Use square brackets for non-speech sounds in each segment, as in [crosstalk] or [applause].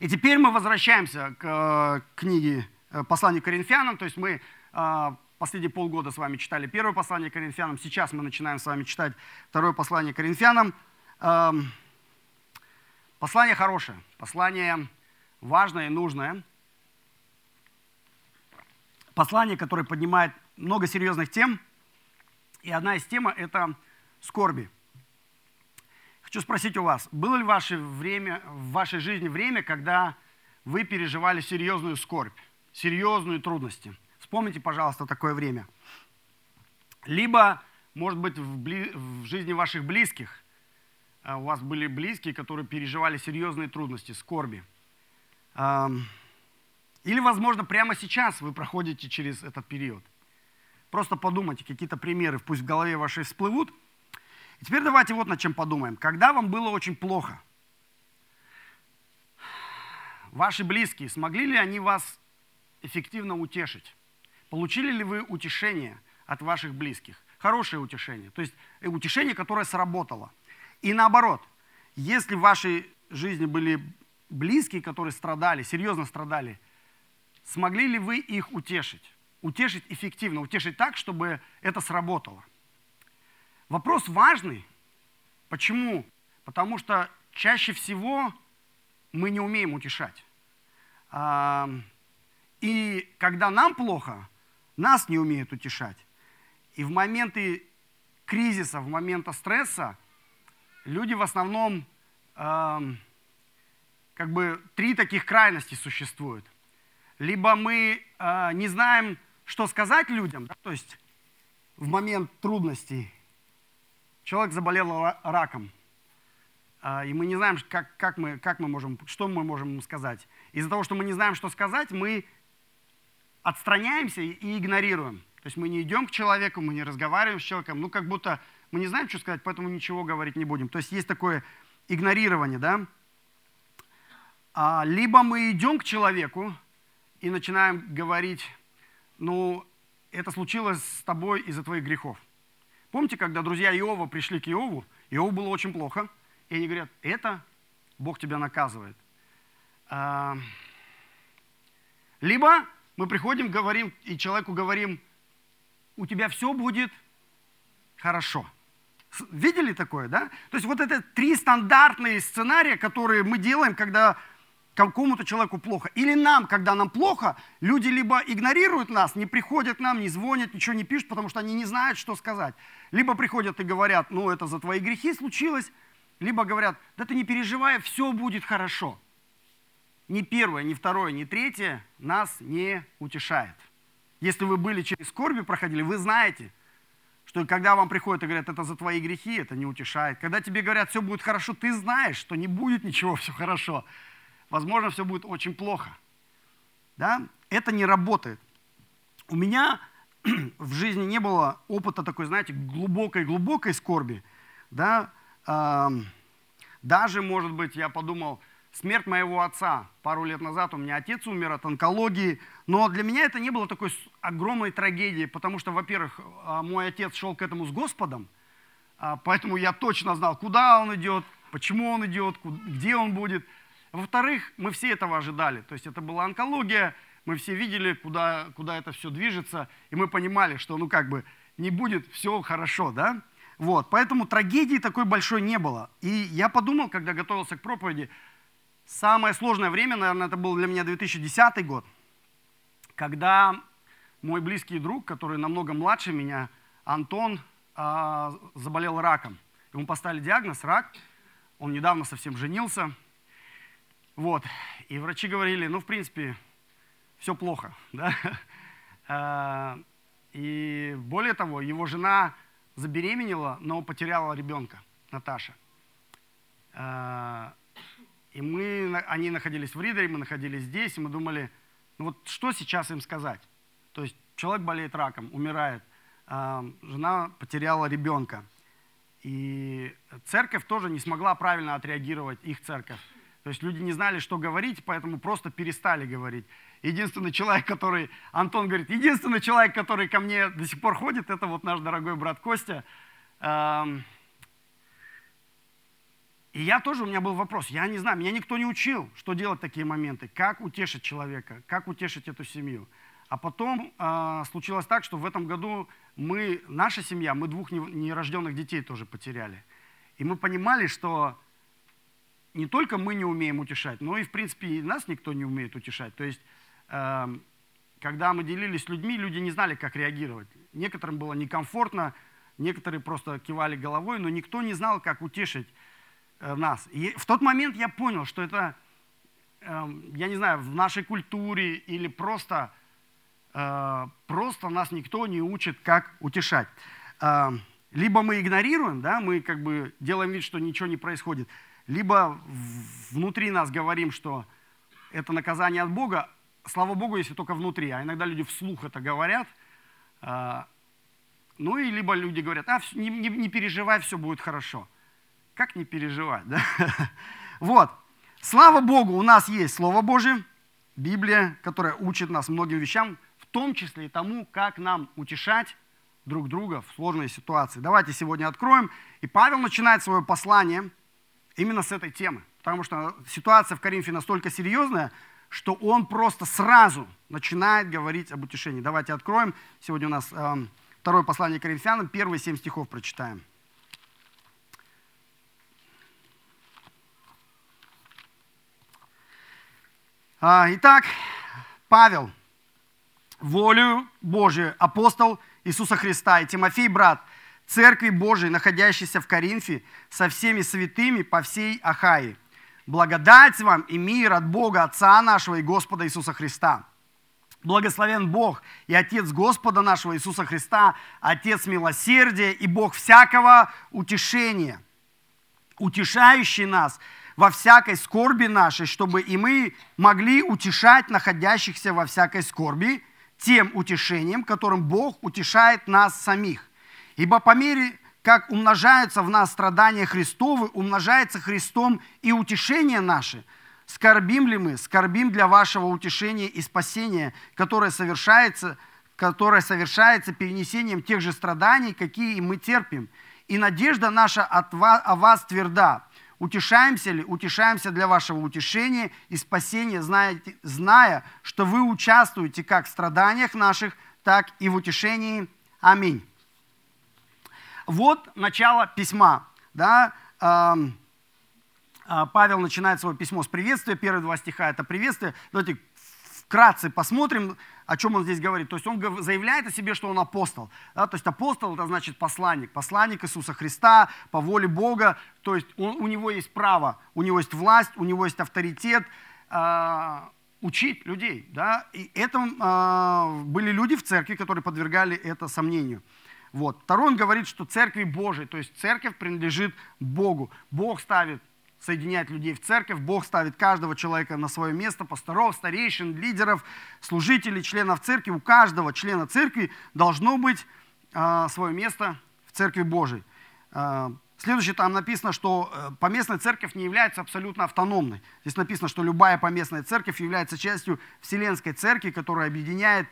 И теперь мы возвращаемся к э, книге э, послания к Коринфянам. То есть мы э, последние полгода с вами читали первое послание к Коринфянам. Сейчас мы начинаем с вами читать второе послание к Коринфянам. Э, послание хорошее, послание важное и нужное. Послание, которое поднимает много серьезных тем. И одна из тем – это скорби. Хочу спросить у вас, было ли в, ваше время, в вашей жизни время, когда вы переживали серьезную скорбь, серьезные трудности? Вспомните, пожалуйста, такое время. Либо, может быть, в, бли... в жизни ваших близких а, у вас были близкие, которые переживали серьезные трудности, скорби. Или, возможно, прямо сейчас вы проходите через этот период. Просто подумайте, какие-то примеры пусть в голове вашей всплывут – и теперь давайте вот над чем подумаем. Когда вам было очень плохо, ваши близкие, смогли ли они вас эффективно утешить? Получили ли вы утешение от ваших близких? Хорошее утешение, то есть э, утешение, которое сработало. И наоборот, если в вашей жизни были близкие, которые страдали, серьезно страдали, смогли ли вы их утешить? Утешить эффективно, утешить так, чтобы это сработало. Вопрос важный. Почему? Потому что чаще всего мы не умеем утешать. И когда нам плохо, нас не умеют утешать. И в моменты кризиса, в моменты стресса люди в основном, как бы три таких крайности существуют. Либо мы а, не знаем, что сказать людям, да, то есть в момент трудностей, Человек заболел раком. А, и мы не знаем, как, как, мы, как мы можем, что мы можем ему сказать. Из-за того, что мы не знаем, что сказать, мы отстраняемся и игнорируем. То есть мы не идем к человеку, мы не разговариваем с человеком, ну как будто мы не знаем, что сказать, поэтому ничего говорить не будем. То есть есть такое игнорирование, да? А, либо мы идем к человеку и начинаем говорить, ну, это случилось с тобой из-за твоих грехов. Помните, когда друзья Иова пришли к Иову, Иову было очень плохо, и они говорят, это Бог тебя наказывает. А, либо мы приходим, говорим, и человеку говорим, у тебя все будет хорошо. Видели такое, да? То есть вот это три стандартные сценария, которые мы делаем, когда какому-то человеку плохо. Или нам, когда нам плохо, люди либо игнорируют нас, не приходят к нам, не звонят, ничего не пишут, потому что они не знают, что сказать. Либо приходят и говорят, ну это за твои грехи случилось, либо говорят, да ты не переживай, все будет хорошо. Ни первое, ни второе, ни третье нас не утешает. Если вы были через скорби, проходили, вы знаете, что когда вам приходят и говорят, это за твои грехи, это не утешает. Когда тебе говорят, все будет хорошо, ты знаешь, что не будет ничего, все хорошо возможно, все будет очень плохо. Да? Это не работает. У меня [clears throat] в жизни не было опыта такой, знаете, глубокой-глубокой скорби. Да? Даже, может быть, я подумал, смерть моего отца. Пару лет назад у меня отец умер от онкологии. Но для меня это не было такой огромной трагедией, потому что, во-первых, а, мой отец шел к этому с Господом, а, поэтому я точно знал, куда он идет, почему он идет, где он будет – во-вторых, мы все этого ожидали. То есть это была онкология, мы все видели, куда, куда это все движется, и мы понимали, что ну как бы не будет все хорошо, да? Вот, поэтому трагедии такой большой не было. И я подумал, когда готовился к проповеди, самое сложное время, наверное, это был для меня 2010 год, когда мой близкий друг, который намного младше меня, Антон, а, заболел раком. Ему поставили диагноз рак, он недавно совсем женился – вот. И врачи говорили, ну, в принципе, все плохо. [laughs] Да? А, и более того, его жена забеременела, но потеряла ребенка, Наташа. А, и мы, они находились в Ридере, мы находились здесь, и мы думали, ну вот что сейчас им сказать? То есть человек болеет раком, умирает, а, жена потеряла ребенка. И церковь тоже не смогла правильно отреагировать, их церковь. То есть люди не знали, что говорить, поэтому просто перестали говорить. Единственный человек, который, Антон говорит, единственный человек, который ко мне до сих пор ходит, это вот наш дорогой брат Костя. Эм, И я тоже, у меня был вопрос, я не знаю, меня никто не учил, что делать в такие моменты, как утешить человека, как утешить эту семью. А потом э, случилось так, что в этом году мы, наша семья, мы двух нерожденных детей тоже потеряли. И мы понимали, что не только мы не умеем утешать, но и, в принципе, и нас никто не умеет утешать. То есть, э, когда мы делились с людьми, люди не знали, как реагировать. Некоторым было некомфортно, некоторые просто кивали головой, но никто не знал, как утешить э, нас. И в тот момент я понял, что это, э, я не знаю, в нашей культуре или просто, э, просто нас никто не учит, как утешать. Э, либо мы игнорируем, да, мы как бы делаем вид, что ничего не происходит, либо внутри нас говорим, что это наказание от Бога, слава Богу, если только внутри, а иногда люди вслух это говорят, а, ну и либо люди говорят, а, не, не, не переживай, все будет хорошо. Как не переживать, да? [laughs] Вот, слава Богу, у нас есть Слово Божье, Библия, которая учит нас многим вещам, в том числе и тому, как нам утешать друг друга в сложной ситуации. Давайте сегодня откроем. И Павел начинает свое послание – именно с этой темы. Потому что ситуация в Коринфе настолько серьезная, что он просто сразу начинает говорить об утешении. Давайте откроем. Сегодня у нас э, второе послание Коринфянам, первые семь стихов прочитаем. А, итак, Павел, волю Божию, апостол Иисуса Христа и Тимофей, брат – Церкви Божией, находящейся в Коринфе, со всеми святыми по всей Ахаи. Благодать вам и мир от Бога, Отца нашего и Господа Иисуса Христа. Благословен Бог и Отец Господа нашего Иисуса Христа, Отец милосердия и Бог всякого утешения, утешающий нас во всякой скорби нашей, чтобы и мы могли утешать находящихся во всякой скорби тем утешением, которым Бог утешает нас самих Ибо по мере, как умножаются в нас страдания Христовы, умножается Христом и утешение наше. Скорбим ли мы? Скорбим для вашего утешения и спасения, которое совершается, которое совершается перенесением тех же страданий, какие мы терпим. И надежда наша от вас, о вас тверда. Утешаемся ли? Утешаемся для вашего утешения и спасения, зная, зная, что вы участвуете как в страданиях наших, так и в утешении. Аминь. Вот начало письма. Да? А, Павел начинает свое письмо с приветствия. Первые два стиха – это приветствие. Давайте вкратце посмотрим, о чем он здесь говорит. То есть он заявляет о себе, что он апостол. Да? То есть апостол – это значит посланник. Посланник Иисуса Христа по воле Бога. То есть он, у него есть право, у него есть власть, у него есть авторитет э, учить людей. Да? И это э, были люди в церкви, которые подвергали это сомнению. Вот. Второй он говорит, что церкви Божией, то есть церковь принадлежит Богу. Бог ставит, соединяет людей в церковь, Бог ставит каждого человека на свое место, пасторов, старейшин, лидеров, служителей, членов церкви. У каждого члена церкви должно быть э, свое место в церкви Божией. Э, Следующее там написано, что э, поместная церковь не является абсолютно автономной. Здесь написано, что любая поместная церковь является частью Вселенской церкви, которая объединяет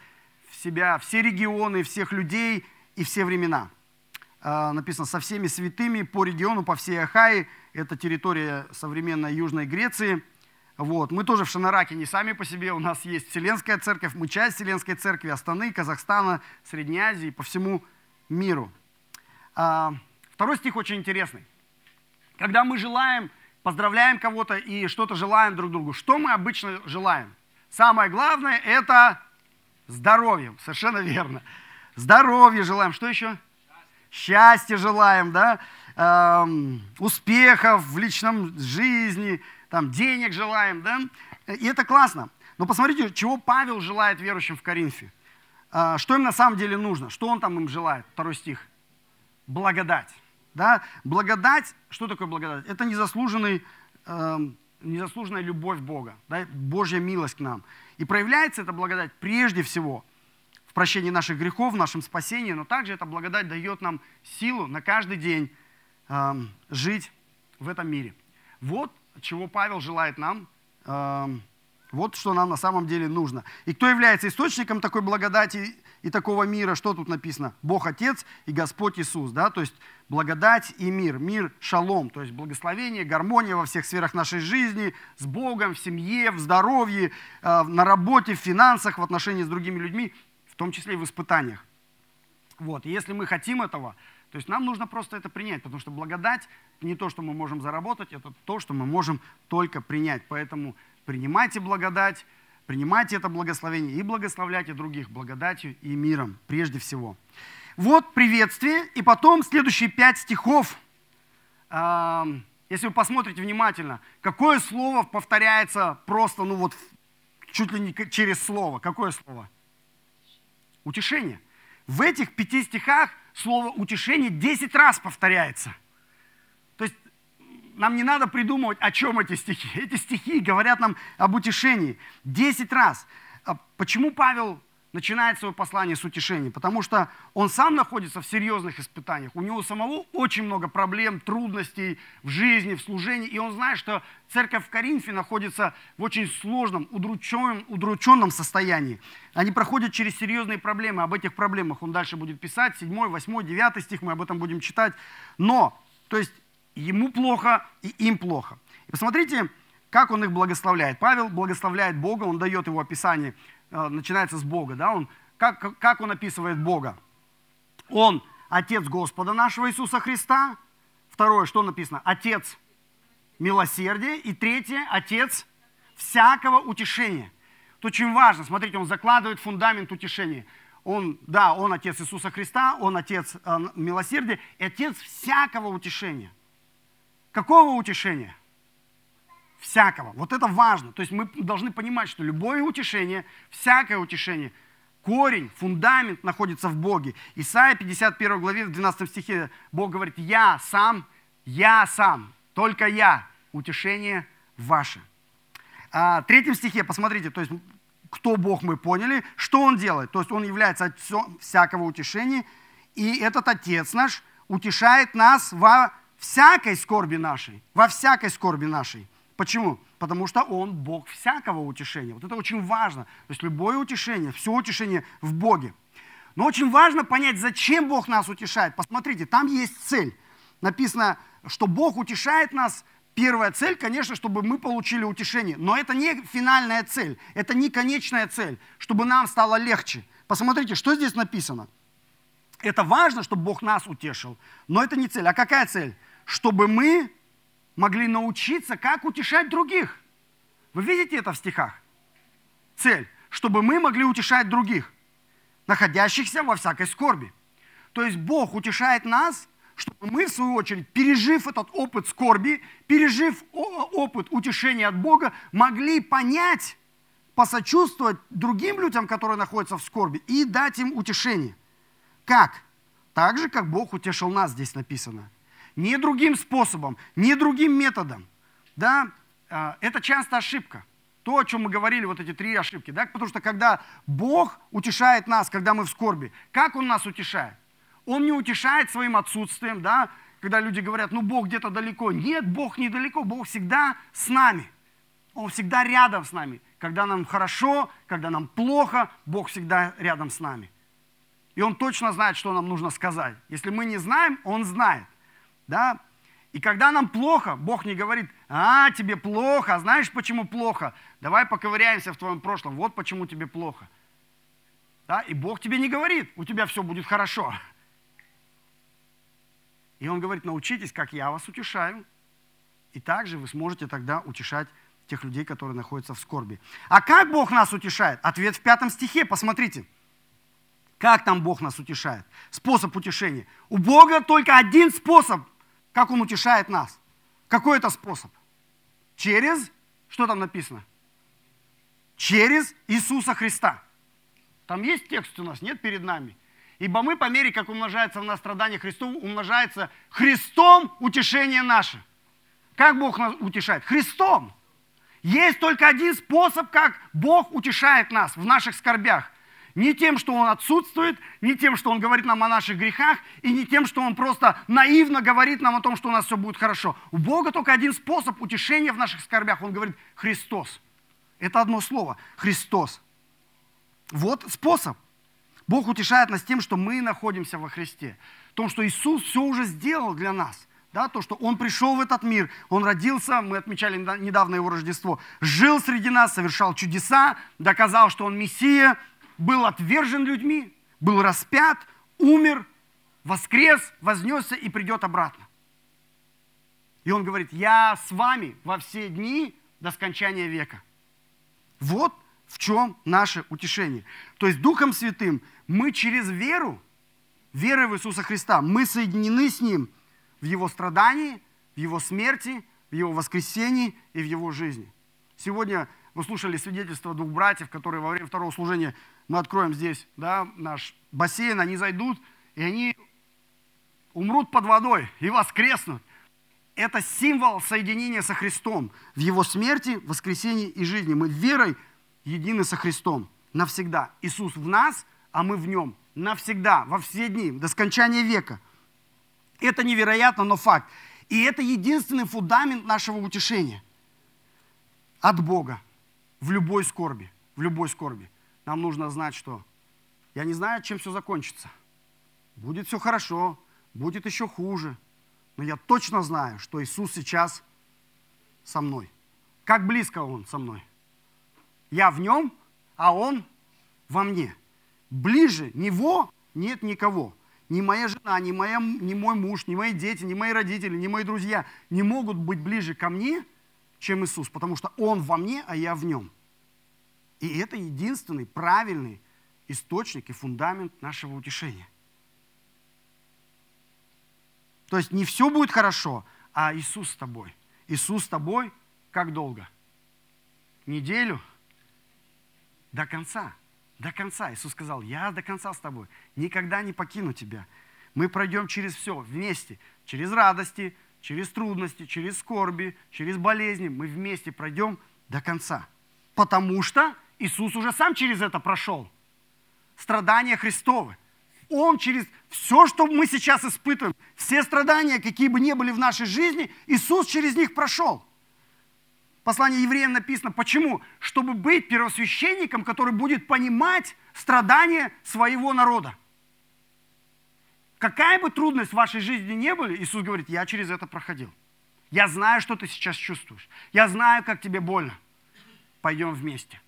в себя все регионы, всех людей – и все времена. А, написано, со всеми святыми по региону, по всей Ахае. Это территория современной Южной Греции. Вот. Мы тоже в Шанараке не сами по себе. У нас есть Вселенская церковь. Мы часть Вселенской церкви Астаны, Казахстана, Средней Азии, по всему миру. А, второй стих очень интересный. Когда мы желаем, поздравляем кого-то и что-то желаем друг другу, что мы обычно желаем? Самое главное – это здоровье. Совершенно верно. Здоровья желаем. Что еще? Счастья желаем, да? Эм, успехов в личном жизни, там, денег желаем, да? И это классно. Но посмотрите, чего Павел желает верующим в Коринфе. Э, что им на самом деле нужно? Что он там им желает? Второй стих. Благодать. Да? Благодать, что такое благодать? Это незаслуженный, э, незаслуженная любовь Бога, да? Божья милость к нам. И проявляется эта благодать прежде всего прощении наших грехов, в нашем спасении, но также эта благодать дает нам силу на каждый день э, жить в этом мире. Вот чего Павел желает нам, э, вот что нам на самом деле нужно. И кто является источником такой благодати и такого мира, что тут написано? Бог Отец и Господь Иисус, да, то есть благодать и мир, мир шалом, то есть благословение, гармония во всех сферах нашей жизни, с Богом, в семье, в здоровье, э, на работе, в финансах, в отношении с другими людьми, том числе и в испытаниях. Вот, и если мы хотим этого, то есть нам нужно просто это принять, потому что благодать не то, что мы можем заработать, это то, что мы можем только принять. Поэтому принимайте благодать, принимайте это благословение и благословляйте других благодатью и миром прежде всего. Вот приветствие, и потом следующие пять стихов. Если вы посмотрите внимательно, какое слово повторяется просто, ну вот, чуть ли не через слово. Какое слово? Утешение. В этих пяти стихах слово утешение 10 раз повторяется. То есть нам не надо придумывать, о чем эти стихи. Эти стихи говорят нам об утешении 10 раз. А почему Павел начинает свое послание с утешения, потому что он сам находится в серьезных испытаниях. У него самого очень много проблем, трудностей в жизни, в служении, и он знает, что церковь в Коринфе находится в очень сложном, удрученном, удрученном состоянии. Они проходят через серьезные проблемы. Об этих проблемах он дальше будет писать, 7, 8, 9 стих, мы об этом будем читать. Но, то есть, ему плохо, и им плохо. И посмотрите, как он их благословляет. Павел благословляет Бога, он дает его описание начинается с Бога. Да? Он, как, как он описывает Бога? Он Отец Господа нашего Иисуса Христа. Второе, что написано? Отец милосердия. И третье, Отец всякого утешения. Это очень важно. Смотрите, он закладывает фундамент утешения. Он, да, он Отец Иисуса Христа, он Отец э, милосердия и Отец всякого утешения. Какого утешения? Всякого. Вот это важно. То есть мы должны понимать, что любое утешение, всякое утешение, корень, фундамент находится в Боге. Исайя 51 главе, в 12 стихе Бог говорит, я сам, я сам, только я, утешение ваше. А, в третьем стихе, посмотрите, то есть кто Бог мы поняли, что Он делает. То есть Он является отцом всякого утешения, и этот Отец наш утешает нас во всякой скорби нашей, во всякой скорби нашей. Почему? Потому что Он Бог всякого утешения. Вот это очень важно. То есть любое утешение, все утешение в Боге. Но очень важно понять, зачем Бог нас утешает. Посмотрите, там есть цель. Написано, что Бог утешает нас. Первая цель, конечно, чтобы мы получили утешение. Но это не финальная цель, это не конечная цель, чтобы нам стало легче. Посмотрите, что здесь написано. Это важно, чтобы Бог нас утешил, но это не цель. А какая цель? Чтобы мы могли научиться, как утешать других. Вы видите это в стихах? Цель, чтобы мы могли утешать других, находящихся во всякой скорби. То есть Бог утешает нас, чтобы мы, в свою очередь, пережив этот опыт скорби, пережив опыт утешения от Бога, могли понять, посочувствовать другим людям, которые находятся в скорби, и дать им утешение. Как? Так же, как Бог утешил нас, здесь написано – ни другим способом, ни другим методом. Да? А, это часто ошибка. То, о чем мы говорили, вот эти три ошибки. Да? Потому что когда Бог утешает нас, когда мы в скорби, как Он нас утешает? Он не утешает своим отсутствием, да? когда люди говорят, ну Бог где-то далеко. Нет, Бог недалеко, Бог всегда с нами. Он всегда рядом с нами. Когда нам хорошо, когда нам плохо, Бог всегда рядом с нами. И Он точно знает, что нам нужно сказать. Если мы не знаем, Он знает. Да? И когда нам плохо, Бог не говорит, а, тебе плохо, а знаешь, почему плохо? Давай поковыряемся в твоем прошлом, вот почему тебе плохо. Да? И Бог тебе не говорит, у тебя все будет хорошо. И Он говорит, научитесь, как я вас утешаю. И также вы сможете тогда утешать тех людей, которые находятся в скорби. А как Бог нас утешает? Ответ в пятом стихе, посмотрите. Как там Бог нас утешает? Способ утешения. У Бога только один способ – как Он утешает нас. Какой это способ? Через, что там написано? Через Иисуса Христа. Там есть текст у нас, нет перед нами. Ибо мы по мере, как умножается в нас страдание Христов, умножается Христом утешение наше. Как Бог нас утешает? Христом. Есть только один способ, как Бог утешает нас в наших скорбях. Не тем, что Он отсутствует, не тем, что Он говорит нам о наших грехах, и не тем, что Он просто наивно говорит нам о том, что у нас все будет хорошо. У Бога только один способ утешения в наших скорбях. Он говорит «Христос». Это одно слово – Христос. Вот способ. Бог утешает нас тем, что мы находимся во Христе. В том, что Иисус все уже сделал для нас. Да, то, что Он пришел в этот мир, Он родился, мы отмечали недавно Его Рождество, жил среди нас, совершал чудеса, доказал, что Он Мессия, был отвержен людьми, был распят, умер, воскрес, вознесся и придет обратно. И Он говорит, я с вами во все дни до скончания века. Вот в чем наше утешение. То есть Духом Святым мы через веру, верой в Иисуса Христа, мы соединены с Ним в Его страдании, в Его смерти, в Его воскресении и в Его жизни. Сегодня вы слушали свидетельство двух братьев, которые во время второго служения, мы откроем здесь да, наш бассейн, они зайдут, и они умрут под водой и воскреснут. Это символ соединения со Христом в Его смерти, воскресении и жизни. Мы верой едины со Христом навсегда. Иисус в нас, а мы в Нем навсегда, во все дни, до скончания века. Это невероятно, но факт. И это единственный фундамент нашего утешения от Бога в любой скорби. В любой скорби. Нам нужно знать, что я не знаю, чем все закончится. Будет все хорошо, будет еще хуже. Но я точно знаю, что Иисус сейчас со мной. Как близко Он со мной. Я в нем, а он во мне. Ближе него нет никого. Ни моя жена, ни, моя, ни мой муж, ни мои дети, ни мои родители, ни мои друзья не могут быть ближе ко мне, чем Иисус, потому что Он во мне, а я в Нем. И это единственный правильный источник и фундамент нашего утешения. То есть не все будет хорошо, а Иисус с тобой. Иисус с тобой как долго? Неделю? До конца. До конца. Иисус сказал, я до конца с тобой. Никогда не покину тебя. Мы пройдем через все вместе. Через радости, через трудности, через скорби, через болезни. Мы вместе пройдем до конца. Потому что Иисус уже сам через это прошел. Страдания Христовы. Он через все, что мы сейчас испытываем, все страдания, какие бы ни были в нашей жизни, Иисус через них прошел послании евреям написано, почему? Чтобы быть первосвященником, который будет понимать страдания своего народа. Какая бы трудность в вашей жизни не были, Иисус говорит, я через это проходил. Я знаю, что ты сейчас чувствуешь. Я знаю, как тебе больно. Пойдем вместе.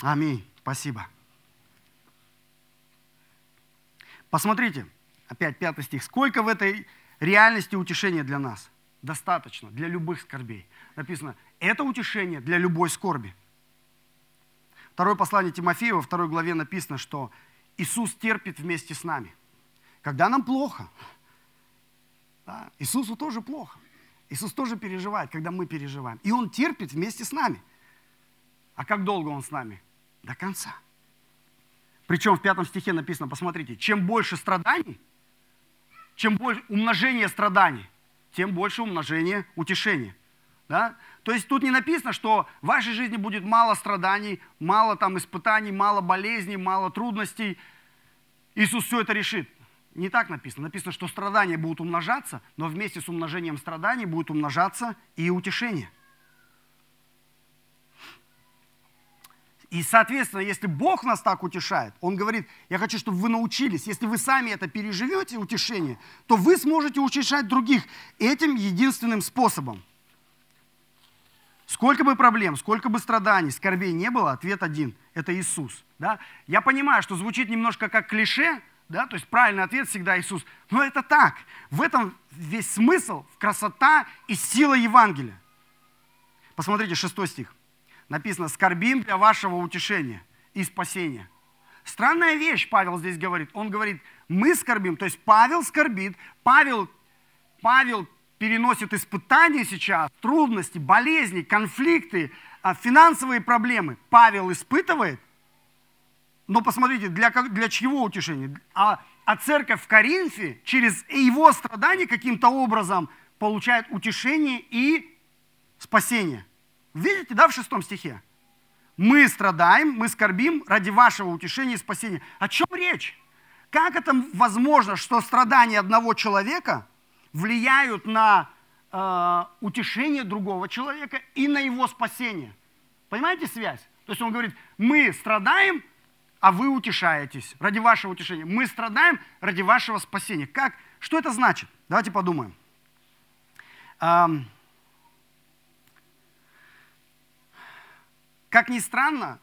Аминь. Спасибо. Посмотрите, опять пятый стих. Сколько в этой реальности утешения для нас – достаточно для любых скорбей. Написано, это утешение для любой скорби. Второе послание Тимофея, во второй главе написано, что Иисус терпит вместе с нами. Когда нам плохо, да, Иисусу тоже плохо. Иисус тоже переживает, когда мы переживаем. И Он терпит вместе с нами. А как долго Он с нами? До конца. Причем в пятом стихе написано, посмотрите, чем больше страданий, чем больше умножение страданий, тем больше умножение утешения. Да? То есть тут не написано, что в вашей жизни будет мало страданий, мало там испытаний, мало болезней, мало трудностей. Иисус все это решит. Не так написано. Написано, что страдания будут умножаться, но вместе с умножением страданий будет умножаться и утешение. И, соответственно, если Бог нас так утешает, Он говорит, я хочу, чтобы вы научились, если вы сами это переживете, утешение, то вы сможете утешать других этим единственным способом. Сколько бы проблем, сколько бы страданий, скорбей не было, ответ один – это Иисус. Да? Я понимаю, что звучит немножко как клише, да? то есть правильный ответ всегда Иисус. Но это так. В этом весь смысл, красота и сила Евангелия. Посмотрите, шестой стих написано, скорбим для вашего утешения и спасения. Странная вещь Павел здесь говорит. Он говорит, мы скорбим, то есть Павел скорбит, Павел, Павел переносит испытания сейчас, трудности, болезни, конфликты, а, финансовые проблемы. Павел испытывает, но посмотрите, для, для чего утешения? А, а церковь в Коринфе через его страдания каким-то образом получает утешение и спасение. Видите, да, в шестом стихе? Мы страдаем, мы скорбим ради вашего утешения и спасения. О чем речь? Как это возможно, что страдания одного человека влияют на э, утешение другого человека и на его спасение? Понимаете связь? То есть он говорит, мы страдаем, а вы утешаетесь ради вашего утешения. Мы страдаем ради вашего спасения. Как? Что это значит? Давайте подумаем. Как ни странно,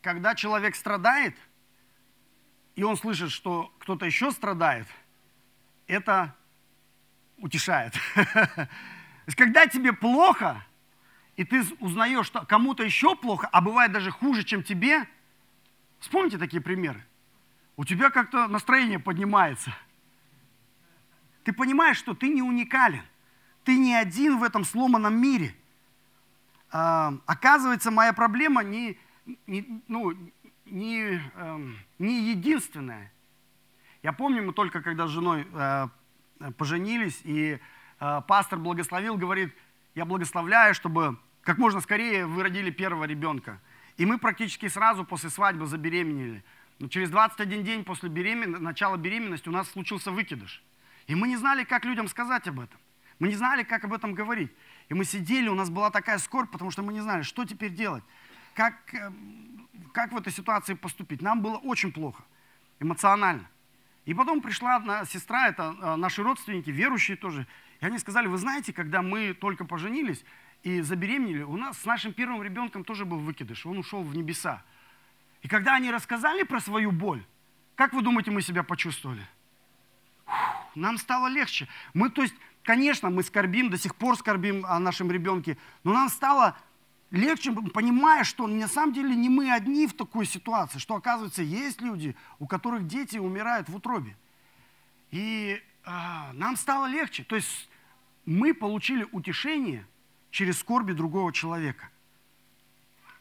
когда человек страдает, и он слышит, что кто-то еще страдает, это утешает. [laughs] Когда тебе плохо, и ты узнаешь, что кому-то еще плохо, а бывает даже хуже, чем тебе, вспомните такие примеры. У тебя как-то настроение поднимается. Ты понимаешь, что ты не уникален. Ты не один в этом сломанном мире. Оказывается, моя проблема не, не, ну, не, э, не единственная. Я помню, мы только когда с женой э, поженились, и э, пастор благословил, говорит, я благословляю, чтобы как можно скорее вы родили первого ребенка. И мы практически сразу после свадьбы забеременели. Но через 21 день после беремен... начала беременности у нас случился выкидыш. И мы не знали, как людям сказать об этом. Мы не знали, как об этом говорить. И мы сидели, у нас была такая скорбь, потому что мы не знали, что теперь делать. Как, э, как в этой ситуации поступить. Нам было очень плохо, эмоционально. И потом пришла одна сестра, это э, наши родственники, верующие тоже. И они сказали, вы знаете, когда мы только поженились, и забеременели, у нас с нашим первым ребенком тоже был выкидыш, он ушел в небеса. И когда они рассказали про свою боль, как вы думаете, мы себя почувствовали? Фух, нам стало легче. Мы, то есть, конечно, мы скорбим, до сих пор скорбим о нашем ребенке, но нам стало легче, понимая, что на самом деле не мы одни в такой ситуации, что, оказывается, есть люди, у которых дети умирают в утробе. И а, нам стало легче. То есть мы получили утешение – через скорби другого человека.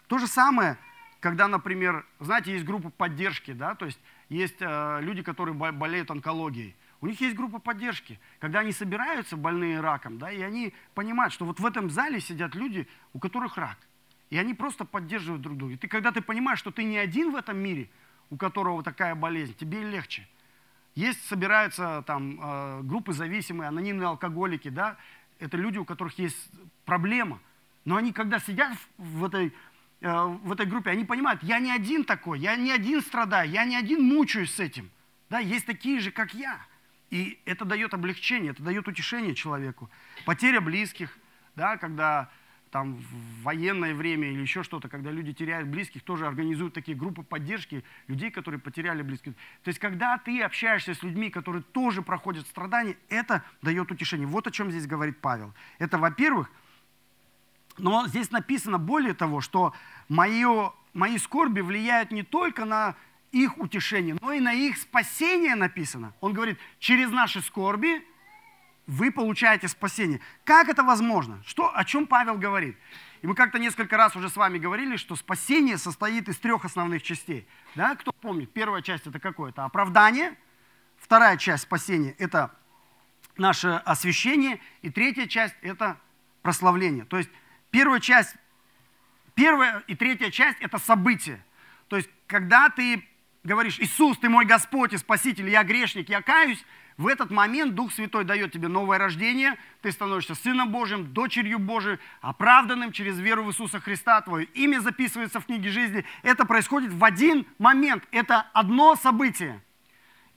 То же самое, когда, например, знаете, есть группа поддержки, да, то есть есть э, люди, которые болеют онкологией. У них есть группа поддержки, когда они собираются, больные раком, да, и они понимают, что вот в этом зале сидят люди, у которых рак. И они просто поддерживают друг друга. И ты, когда ты понимаешь, что ты не один в этом мире, у которого такая болезнь, тебе легче. Есть, собираются там э, группы зависимые, анонимные алкоголики, да, это люди, у которых есть проблема. Но они, когда сидят в этой, э, в этой группе, они понимают, я не один такой, я не один страдаю, я не один мучаюсь с этим. Да, есть такие же, как я. И это дает облегчение, это дает утешение человеку. Потеря близких, да, когда там в военное время или еще что-то, когда люди теряют близких, тоже организуют такие группы поддержки людей, которые потеряли близких. То есть, когда ты общаешься с людьми, которые тоже проходят страдания, это дает утешение. Вот о чем здесь говорит Павел. Это, во-первых, но здесь написано более того, что мое, мои скорби влияют не только на их утешение, но и на их спасение написано. Он говорит, через наши скорби вы получаете спасение. Как это возможно? Что, о чем Павел говорит? И мы как-то несколько раз уже с вами говорили, что спасение состоит из трех основных частей. Да? Кто помнит? Первая часть это какое? Это оправдание. Вторая часть спасения – это наше освящение. И третья часть – это прославление. То есть первая часть, первая и третья часть – это событие. То есть когда ты говоришь, Иисус, ты мой Господь и Спаситель, я грешник, я каюсь, в этот момент Дух Святой дает тебе новое рождение, ты становишься Сыном Божьим, дочерью Божией, оправданным через веру в Иисуса Христа, твое имя записывается в книге жизни. Это происходит в один момент, это одно событие.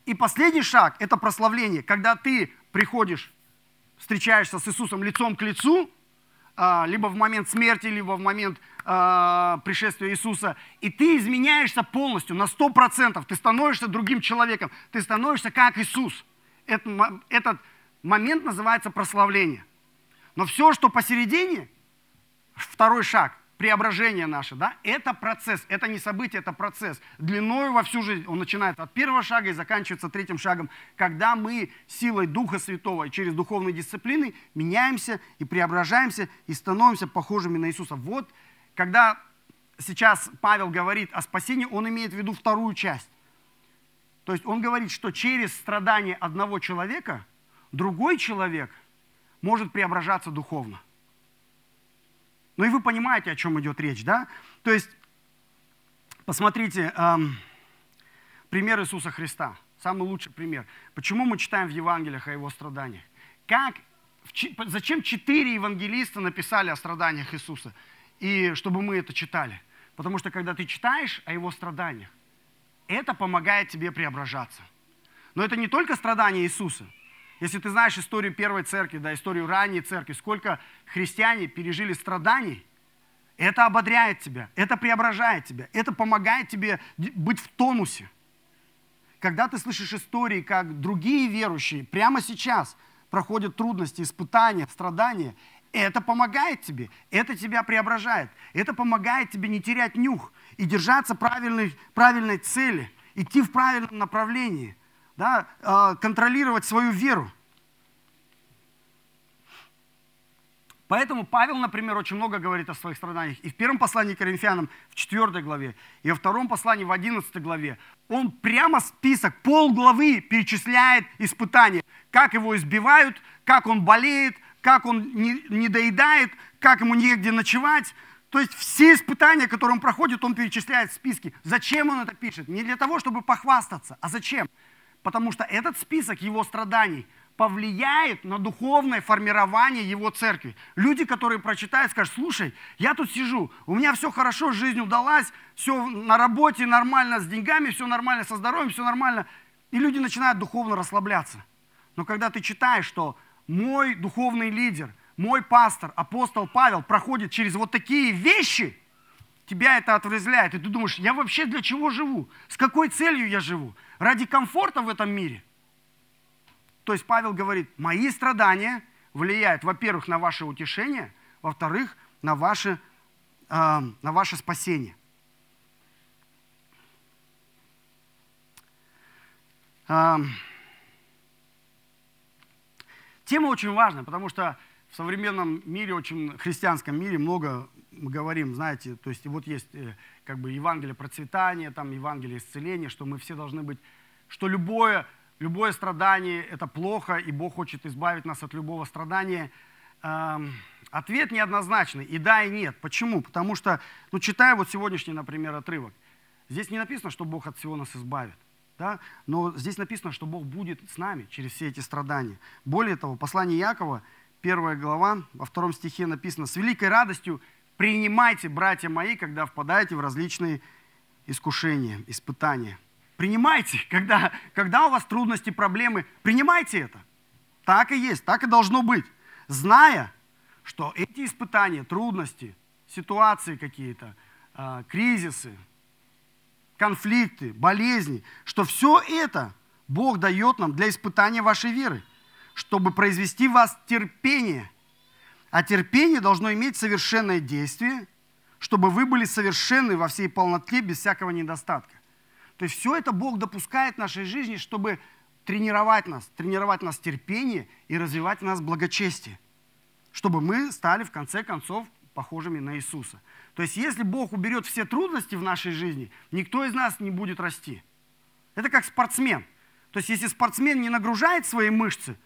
И последний шаг – это прославление, когда ты приходишь, встречаешься с Иисусом лицом к лицу, а, либо в момент смерти, либо в момент а, пришествия Иисуса, и ты изменяешься полностью, на 100%, ты становишься другим человеком, ты становишься как Иисус – этот, этот момент называется прославление. Но все, что посередине, второй шаг, преображение наше, да, это процесс, это не событие, это процесс. Длиною во всю жизнь он начинается от первого шага и заканчивается третьим шагом, когда мы силой Духа Святого и через духовные дисциплины меняемся и преображаемся и становимся похожими на Иисуса. Вот, когда сейчас Павел говорит о спасении, он имеет в виду вторую часть. То есть он говорит, что через страдания одного человека другой человек может преображаться духовно. Ну и вы понимаете, о чем идет речь, да? То есть, посмотрите, эм, пример Иисуса Христа. Самый лучший пример. Почему мы читаем в Евангелиях о его страданиях? Как, зачем четыре евангелиста написали о страданиях Иисуса? И чтобы мы это читали. Потому что когда ты читаешь о его страданиях, это помогает тебе преображаться. Но это не только страдания Иисуса. Если ты знаешь историю первой церкви, да, историю ранней церкви, сколько христиане пережили страданий, это ободряет тебя, это преображает тебя, это помогает тебе быть в тонусе. Когда ты слышишь истории, как другие верующие прямо сейчас проходят трудности, испытания, страдания, это помогает тебе, это тебя преображает, это помогает тебе не терять нюх и держаться правильной, правильной цели, идти в правильном направлении, да, э, контролировать свою веру. Поэтому Павел, например, очень много говорит о своих страданиях. И в первом послании к Коринфянам, в 4 главе, и во втором послании, в 11 главе, он прямо список, пол главы перечисляет испытания, как его избивают, как он болеет, как он не, доедает, как ему негде ночевать. То есть все испытания, которые он проходит, он перечисляет в списке. Зачем он это пишет? Не для того, чтобы похвастаться, а зачем? Потому что этот список его страданий повлияет на духовное формирование его церкви. Люди, которые прочитают, скажут, слушай, я тут сижу, у меня все хорошо, жизнь удалась, все на работе нормально, с деньгами все нормально, со здоровьем все нормально. И люди начинают духовно расслабляться. Но когда ты читаешь, что мой духовный лидер, мой пастор, апостол Павел проходит через вот такие вещи, тебя это отрезвляет. И ты думаешь, я вообще для чего живу? С какой целью я живу? Ради комфорта в этом мире? То есть Павел говорит, мои страдания влияют, во-первых, на ваше утешение, во-вторых, на ваше, э, на ваше спасение. Э, тема очень важна, потому что в современном мире, очень христианском мире много мы говорим, знаете, то есть вот есть э, как бы Евангелие процветания, там Евангелие исцеления, что мы все должны быть, что любое Любое страдание – это плохо, и Бог хочет избавить нас от любого страдания. Эм, ответ неоднозначный, и да, и нет. Почему? Потому что, ну, читая вот сегодняшний, например, отрывок, здесь не написано, что Бог от всего нас избавит. Да? Но здесь написано, что Бог будет с нами через все эти страдания. Более того, послание Якова, первая глава, во втором стихе написано, «С великой радостью принимайте, братья мои, когда впадаете в различные искушения, испытания». Принимайте, когда, когда у вас трудности, проблемы, принимайте это. Так и есть, так и должно быть. Зная, что эти испытания, трудности, ситуации какие-то, э, кризисы, конфликты, болезни, что все это Бог дает нам для испытания вашей веры, чтобы произвести в вас терпение. А терпение должно иметь совершенное действие, чтобы вы были совершенны во всей полноте, без всякого недостатка. То есть все это Бог допускает в нашей жизни, чтобы тренировать нас, тренировать нас терпение и развивать в нас благочестие, чтобы мы стали в конце концов похожими на Иисуса. То есть если Бог уберет все трудности в нашей жизни, никто из нас не будет расти. Это как спортсмен. То есть если спортсмен не нагружает свои мышцы,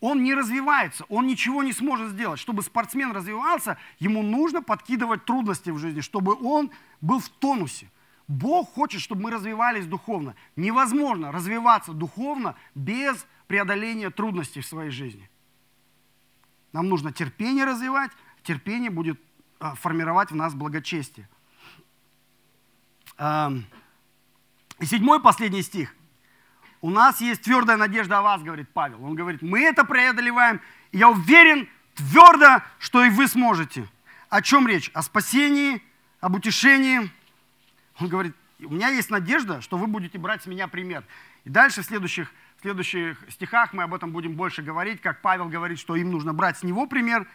он не развивается, он ничего не сможет сделать. Чтобы спортсмен развивался, ему нужно подкидывать трудности в жизни, чтобы он был в тонусе. Бог хочет, чтобы мы развивались духовно. Невозможно развиваться духовно без преодоления трудностей в своей жизни. Нам нужно терпение развивать, терпение будет формировать в нас благочестие. И седьмой последний стих. У нас есть твердая надежда о вас, говорит Павел. Он говорит, мы это преодолеваем, и я уверен твердо, что и вы сможете. О чем речь? О спасении, об утешении, он говорит, у меня есть надежда, что вы будете брать с меня пример. И дальше в следующих, в следующих стихах мы об этом будем больше говорить, как Павел говорит, что им нужно брать с него пример,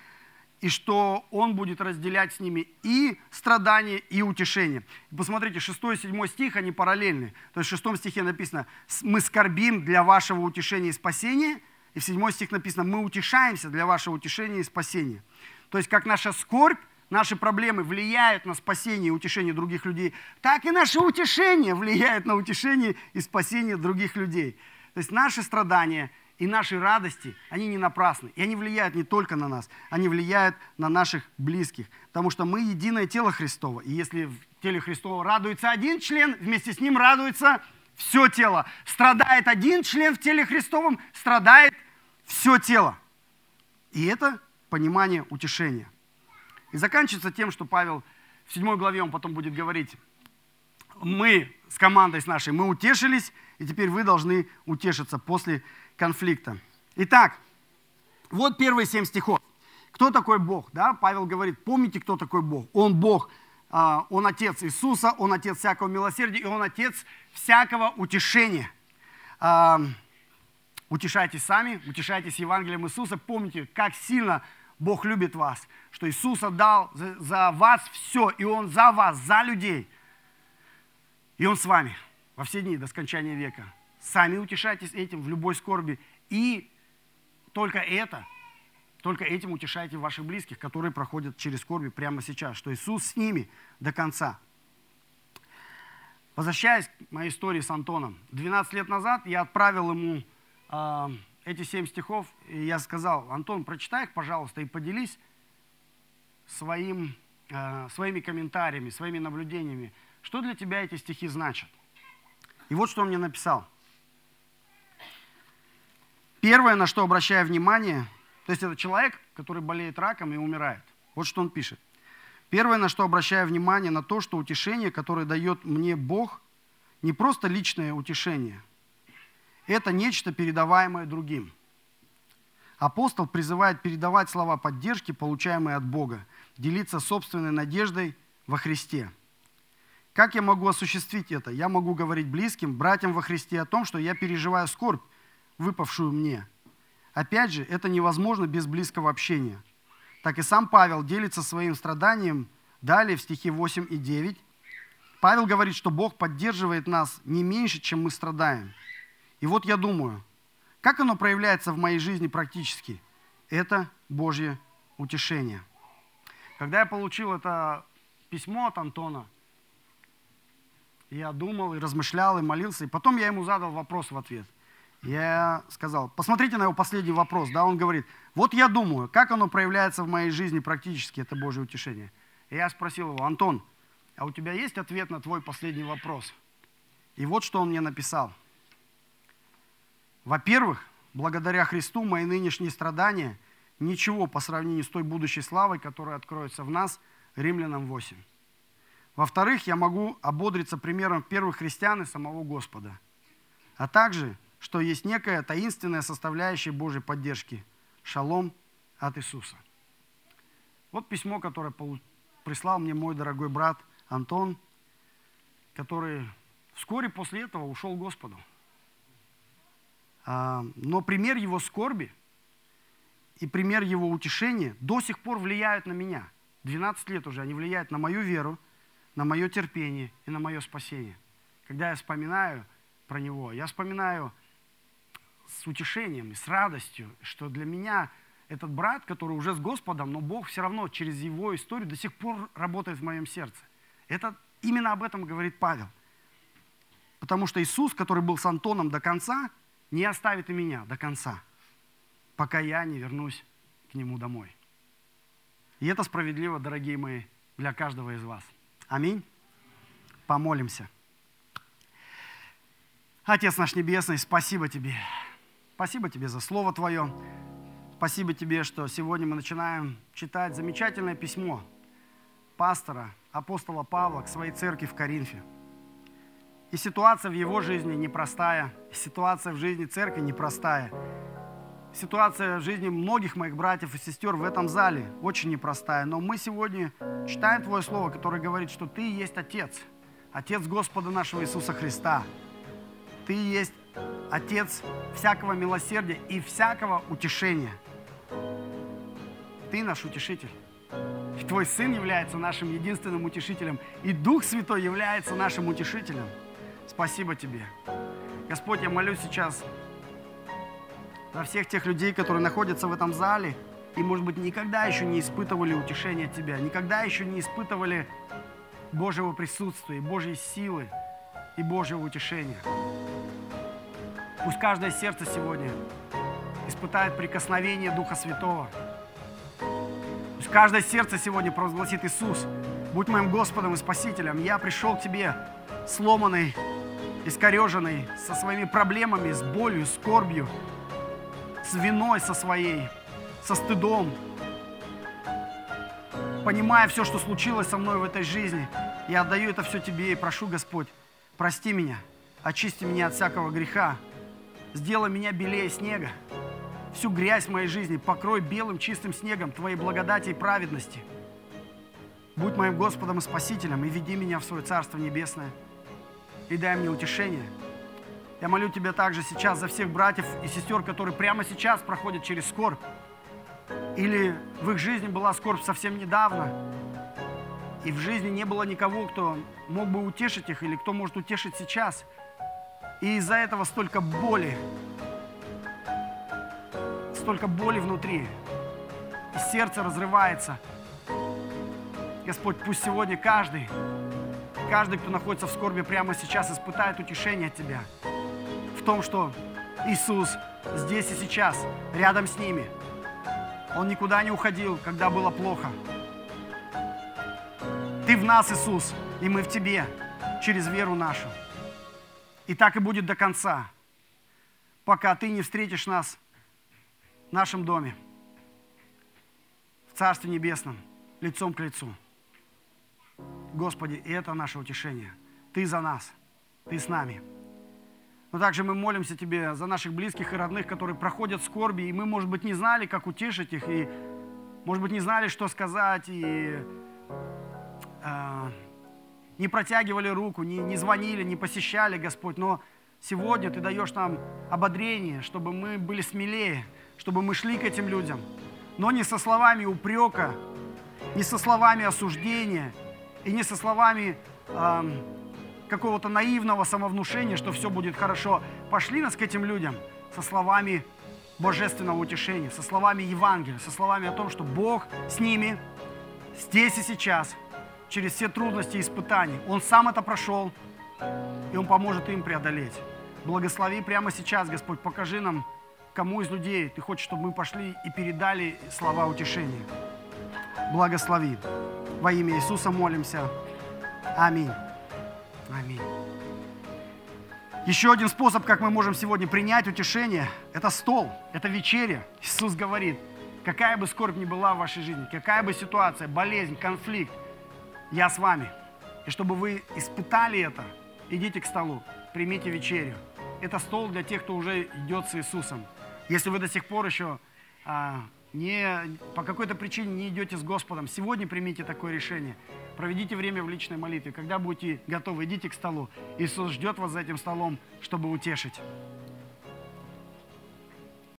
и что он будет разделять с ними и страдания, и утешение. Посмотрите, 6 и 7 стих, они параллельны. То есть в 6 стихе написано, мы скорбим для вашего утешения и спасения, и в 7 стих написано, мы утешаемся для вашего утешения и спасения. То есть как наша скорбь наши проблемы влияют на спасение и утешение других людей, так и наше утешение влияет на утешение и спасение других людей. То есть наши страдания и наши радости, они не напрасны. И они влияют не только на нас, они влияют на наших близких. Потому что мы единое тело Христово. И если в теле Христова радуется один член, вместе с ним радуется все тело. Страдает один член в теле Христовом, страдает все тело. И это понимание утешения. И заканчивается тем, что Павел в 7 главе, он потом будет говорить мы с командой с нашей, мы утешились, и теперь вы должны утешиться после конфликта. Итак, вот первые семь стихов. Кто такой Бог? Да? Павел говорит, помните, кто такой Бог? Он Бог, а, Он Отец Иисуса, Он Отец всякого милосердия, и Он Отец всякого утешения. А, утешайтесь сами, утешайтесь Евангелием Иисуса. Помните, как сильно Бог любит вас, что Иисус отдал за, за вас все, и Он за вас, за людей. И Он с вами во все дни до скончания века. Сами утешайтесь этим в любой скорби. И только это – только этим утешайте ваших близких, которые проходят через скорби прямо сейчас, что Иисус с ними до конца. Возвращаясь к моей истории с Антоном. 12 лет назад я отправил ему э, эти семь стихов, и я сказал, Антон, прочитай их, пожалуйста, и поделись своим, э, своими комментариями, своими наблюдениями. Что для тебя эти стихи значат? И вот что он мне написал. Первое, на что обращаю внимание, то есть это человек, который болеет раком и умирает. Вот что он пишет. Первое, на что обращаю внимание, на то, что утешение, которое дает мне Бог, не просто личное утешение. Это нечто, передаваемое другим. Апостол призывает передавать слова поддержки, получаемые от Бога, делиться собственной надеждой во Христе. Как я могу осуществить это? Я могу говорить близким, братьям во Христе о том, что я переживаю скорбь, выпавшую мне – Опять же, это невозможно без близкого общения. Так и сам Павел делится своим страданием далее в стихе 8 и 9. Павел говорит, что Бог поддерживает нас не меньше, чем мы страдаем. И вот я думаю, как оно проявляется в моей жизни практически? Это Божье утешение. Когда я получил это письмо от Антона, я думал и размышлял, и молился, и потом я ему задал вопрос в ответ. Я сказал, посмотрите на его последний вопрос, да, он говорит, вот я думаю, как оно проявляется в моей жизни практически, это Божье утешение. И я спросил его, Антон, а у тебя есть ответ на твой последний вопрос? И вот что он мне написал. Во-первых, благодаря Христу мои нынешние страдания ничего по сравнению с той будущей славой, которая откроется в нас, Римлянам 8. Во-вторых, я могу ободриться примером первых христиан и самого Господа. А также что есть некая таинственная составляющая Божьей поддержки – шалом от Иисуса. Вот письмо, которое прислал мне мой дорогой брат Антон, который вскоре после этого ушел к Господу. А, но пример его скорби и пример его утешения до сих пор влияют на меня. 12 лет уже они влияют на мою веру, на мое терпение и на мое спасение. Когда я вспоминаю про него, я вспоминаю с утешением и с радостью, что для меня этот брат, который уже с Господом, но Бог все равно через его историю до сих пор работает в моем сердце. Это именно об этом говорит Павел. Потому что Иисус, который был с Антоном до конца, не оставит и меня до конца, пока я не вернусь к нему домой. И это справедливо, дорогие мои, для каждого из вас. Аминь. Помолимся. Отец наш Небесный, спасибо Тебе. Спасибо тебе за Слово Твое. Спасибо тебе, что сегодня мы начинаем читать замечательное письмо пастора, апостола Павла к своей церкви в Коринфе. И ситуация в его жизни непростая, ситуация в жизни церкви непростая. Ситуация в жизни многих моих братьев и сестер в этом зале очень непростая. Но мы сегодня читаем Твое Слово, которое говорит, что Ты есть Отец, Отец Господа нашего Иисуса Христа. Ты есть Отец всякого милосердия и всякого утешения. Ты наш утешитель. И Твой Сын является нашим единственным утешителем, и Дух Святой является нашим утешителем. Спасибо Тебе. Господь, я молюсь сейчас за всех тех людей, которые находятся в этом зале и, может быть, никогда еще не испытывали утешения Тебя, никогда еще не испытывали Божьего присутствия, Божьей силы и Божьего утешения. Пусть каждое сердце сегодня испытает прикосновение Духа Святого. Пусть каждое сердце сегодня провозгласит Иисус, будь моим Господом и Спасителем. Я пришел к Тебе сломанный, искореженный, со своими проблемами, с болью, скорбью, с виной со своей, со стыдом, понимая все, что случилось со мной в этой жизни – Я отдаю это все Тебе и прошу, Господь, прости меня, очисти меня от всякого греха, сделай меня белее снега, всю грязь моей жизни покрой белым чистым снегом Твоей благодати и праведности. Будь моим Господом и Спасителем и веди меня в свое Царство Небесное и дай мне утешение. Я молю Тебя также сейчас за всех братьев и сестер, которые прямо сейчас проходят через скорбь. Или в их жизни была скорбь совсем недавно, и в жизни не было никого, кто мог бы утешить их или кто может утешить сейчас. И из-за этого столько боли, столько боли внутри, и сердце разрывается. Господь, пусть сегодня каждый, каждый, кто находится в скорби прямо сейчас, испытает утешение от Тебя том, что Иисус здесь и сейчас, рядом с ними. Он никуда не уходил, когда было плохо. Ты в нас, Иисус, и мы в Тебе, через веру нашу. И так и будет до конца, пока Ты не встретишь нас в нашем доме, в Царстве Небесном, лицом к лицу. Господи, это наше утешение. Ты за нас, Ты с нами. Но также мы молимся Тебе за наших близких и родных, которые проходят скорби, и мы, может быть, не знали, как утешить их, и, может быть, не знали, что сказать, и э, не протягивали руку, не, не звонили, не посещали, Господь, но сегодня Ты даешь нам ободрение, чтобы мы были смелее, чтобы мы шли к этим людям, но не со словами упрека, не со словами осуждения и не со словами э, какого-то наивного самовнушения, что все будет хорошо. Пошли нас к этим людям со словами божественного утешения, со словами Евангелия, со словами о том, что Бог с ними здесь и сейчас – через все трудности и испытания. Он сам это прошел, и Он поможет им преодолеть. Благослови прямо сейчас, Господь, покажи нам, кому из людей Ты хочешь, чтобы мы пошли и передали слова утешения. Благослови. Во имя Иисуса молимся. Аминь. Аминь. Еще один способ, как мы можем сегодня принять утешение, это стол, это вечеря. Иисус говорит, какая бы скорбь ни была в вашей жизни, какая бы ситуация, болезнь, конфликт, я с вами. И чтобы вы испытали это, идите к столу, примите вечерю. Это стол для тех, кто уже идет с Иисусом. Если вы до сих пор еще а, не, по какой-то причине не идете с Господом, сегодня примите такое решение. Проведите время в личной молитве. Когда будете готовы, идите к столу. Иисус ждет вас за этим столом, чтобы утешить.